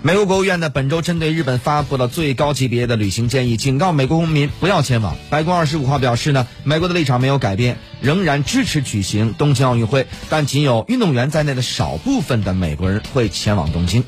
美国国务院呢本周针对日本发布了最高级别的旅行建议警告美国公民不要前往。白宫二十五号表示呢美国的立场没有改变仍然支持举行东京奥运会但仅有运动员在内的少部分的美国人会前往东京。